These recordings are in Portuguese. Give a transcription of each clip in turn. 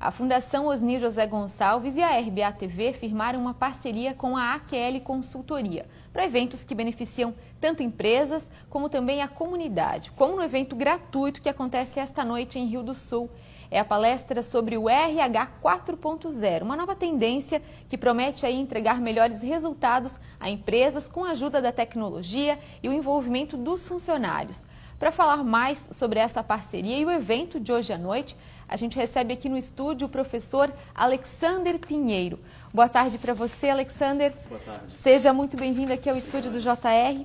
A Fundação Osni José Gonçalves e a RBA TV firmaram uma parceria com a AQL Consultoria para eventos que beneficiam tanto empresas como também a comunidade, como no evento gratuito que acontece esta noite em Rio do Sul. É a palestra sobre o RH 4.0, uma nova tendência que promete aí entregar melhores resultados a empresas com a ajuda da tecnologia e o envolvimento dos funcionários. Para falar mais sobre essa parceria e o evento de hoje à noite, a gente recebe aqui no estúdio o professor Alexander Pinheiro. Boa tarde para você, Alexander. Boa tarde. Seja muito bem-vindo aqui ao estúdio do JR.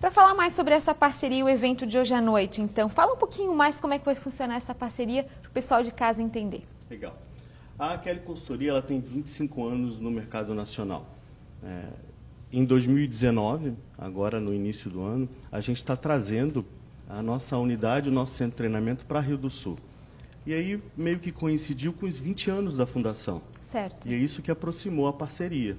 Para falar mais sobre essa parceria e o evento de hoje à noite, então, fala um pouquinho mais como é que vai funcionar essa parceria para o pessoal de casa entender. Legal. A Kelly Consultoria ela tem 25 anos no mercado nacional. É, em 2019, agora no início do ano, a gente está trazendo a nossa unidade, o nosso centro de treinamento para Rio do Sul. E aí meio que coincidiu com os 20 anos da fundação. Certo. E é isso que aproximou a parceria.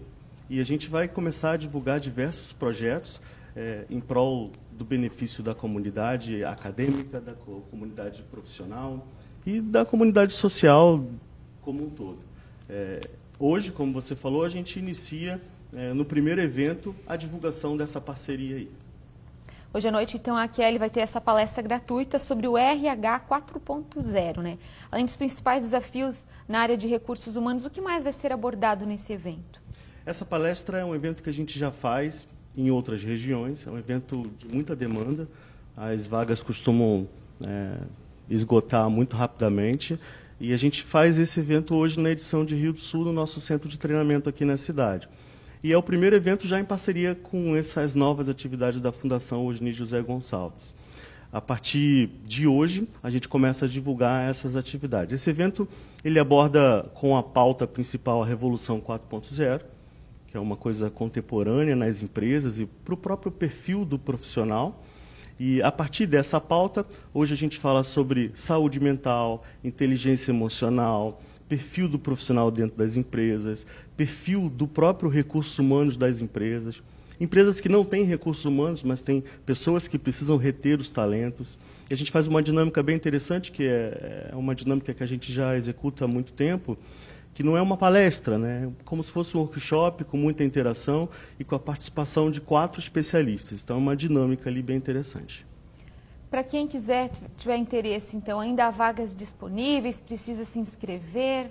E a gente vai começar a divulgar diversos projetos é, em prol do benefício da comunidade acadêmica, da comunidade profissional e da comunidade social como um todo. É, hoje, como você falou, a gente inicia é, no primeiro evento a divulgação dessa parceria aí. Hoje à noite, então, a Kelly vai ter essa palestra gratuita sobre o RH 4.0, né? Além dos principais desafios na área de recursos humanos, o que mais vai ser abordado nesse evento? Essa palestra é um evento que a gente já faz em outras regiões, é um evento de muita demanda, as vagas costumam é, esgotar muito rapidamente, e a gente faz esse evento hoje na edição de Rio do Sul, no nosso centro de treinamento aqui na cidade. E é o primeiro evento já em parceria com essas novas atividades da Fundação Osni José Gonçalves. A partir de hoje, a gente começa a divulgar essas atividades. Esse evento ele aborda com a pauta principal a Revolução 4.0, que é uma coisa contemporânea nas empresas e para o próprio perfil do profissional. E a partir dessa pauta, hoje a gente fala sobre saúde mental, inteligência emocional, perfil do profissional dentro das empresas, perfil do próprio recursos humanos das empresas. Empresas que não têm recursos humanos, mas têm pessoas que precisam reter os talentos. E a gente faz uma dinâmica bem interessante, que é, é uma dinâmica que a gente já executa há muito tempo, que não é uma palestra, né? como se fosse um workshop com muita interação e com a participação de quatro especialistas. Então, é uma dinâmica ali bem interessante. Para quem quiser, tiver interesse, então, ainda há vagas disponíveis, precisa se inscrever?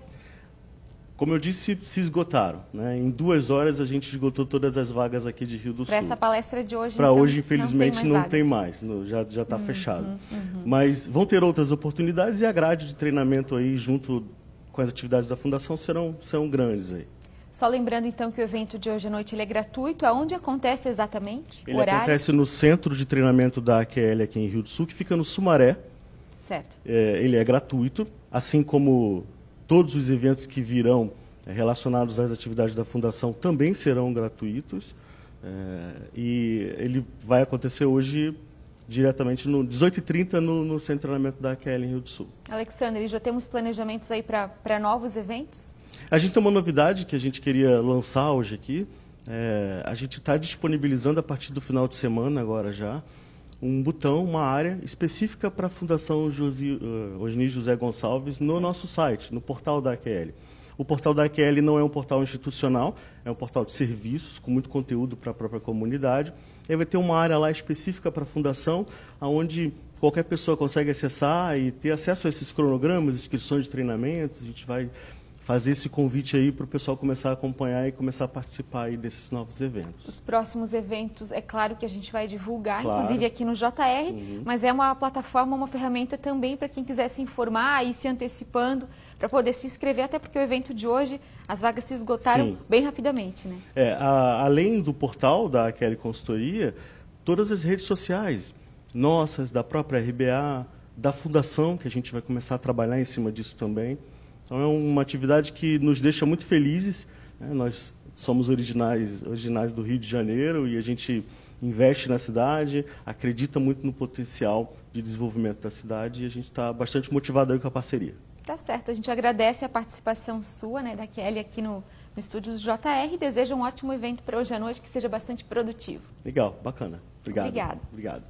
Como eu disse, se esgotaram. Né? Em duas horas a gente esgotou todas as vagas aqui de Rio do Sul. Para essa palestra de hoje, Para então, hoje, infelizmente, não tem mais. Não tem mais. já já está uhum, fechado. Uhum. Mas vão ter outras oportunidades e a grade de treinamento aí, junto com as atividades da Fundação, serão, serão grandes aí. Só lembrando então que o evento de hoje à noite é gratuito. Aonde acontece exatamente? Ele horário? acontece no centro de treinamento da AQL aqui em Rio do Sul, que fica no Sumaré. Certo. É, ele é gratuito, assim como todos os eventos que virão é, relacionados às atividades da Fundação também serão gratuitos. É, e ele vai acontecer hoje diretamente no 18h30 no, no centro de treinamento da AQL em Rio do Sul. Alexandre, já temos planejamentos aí para novos eventos? A gente tem uma novidade que a gente queria lançar hoje aqui. É, a gente está disponibilizando a partir do final de semana, agora já, um botão, uma área específica para a Fundação Josi, uh, Osni José Gonçalves no nosso site, no portal da AQL. O portal da AQL não é um portal institucional, é um portal de serviços, com muito conteúdo para a própria comunidade. E vai ter uma área lá específica para a Fundação, onde qualquer pessoa consegue acessar e ter acesso a esses cronogramas, inscrições de treinamentos. A gente vai fazer esse convite aí para o pessoal começar a acompanhar e começar a participar aí desses novos eventos. Os próximos eventos, é claro que a gente vai divulgar, claro. inclusive aqui no JR, uhum. mas é uma plataforma, uma ferramenta também para quem quiser se informar e se antecipando para poder se inscrever, até porque o evento de hoje, as vagas se esgotaram Sim. bem rapidamente, né? É, a, além do portal da Kelly Consultoria, todas as redes sociais, nossas, da própria RBA, da Fundação, que a gente vai começar a trabalhar em cima disso também. Então é uma atividade que nos deixa muito felizes. Né? Nós somos originais, originais do Rio de Janeiro e a gente investe na cidade, acredita muito no potencial de desenvolvimento da cidade e a gente está bastante motivado aí com a parceria. Tá certo, a gente agradece a participação sua, né, da Kelly aqui no, no estúdio do JR e deseja um ótimo evento para hoje à noite que seja bastante produtivo. Legal, bacana. Obrigado. Obrigado. Obrigado.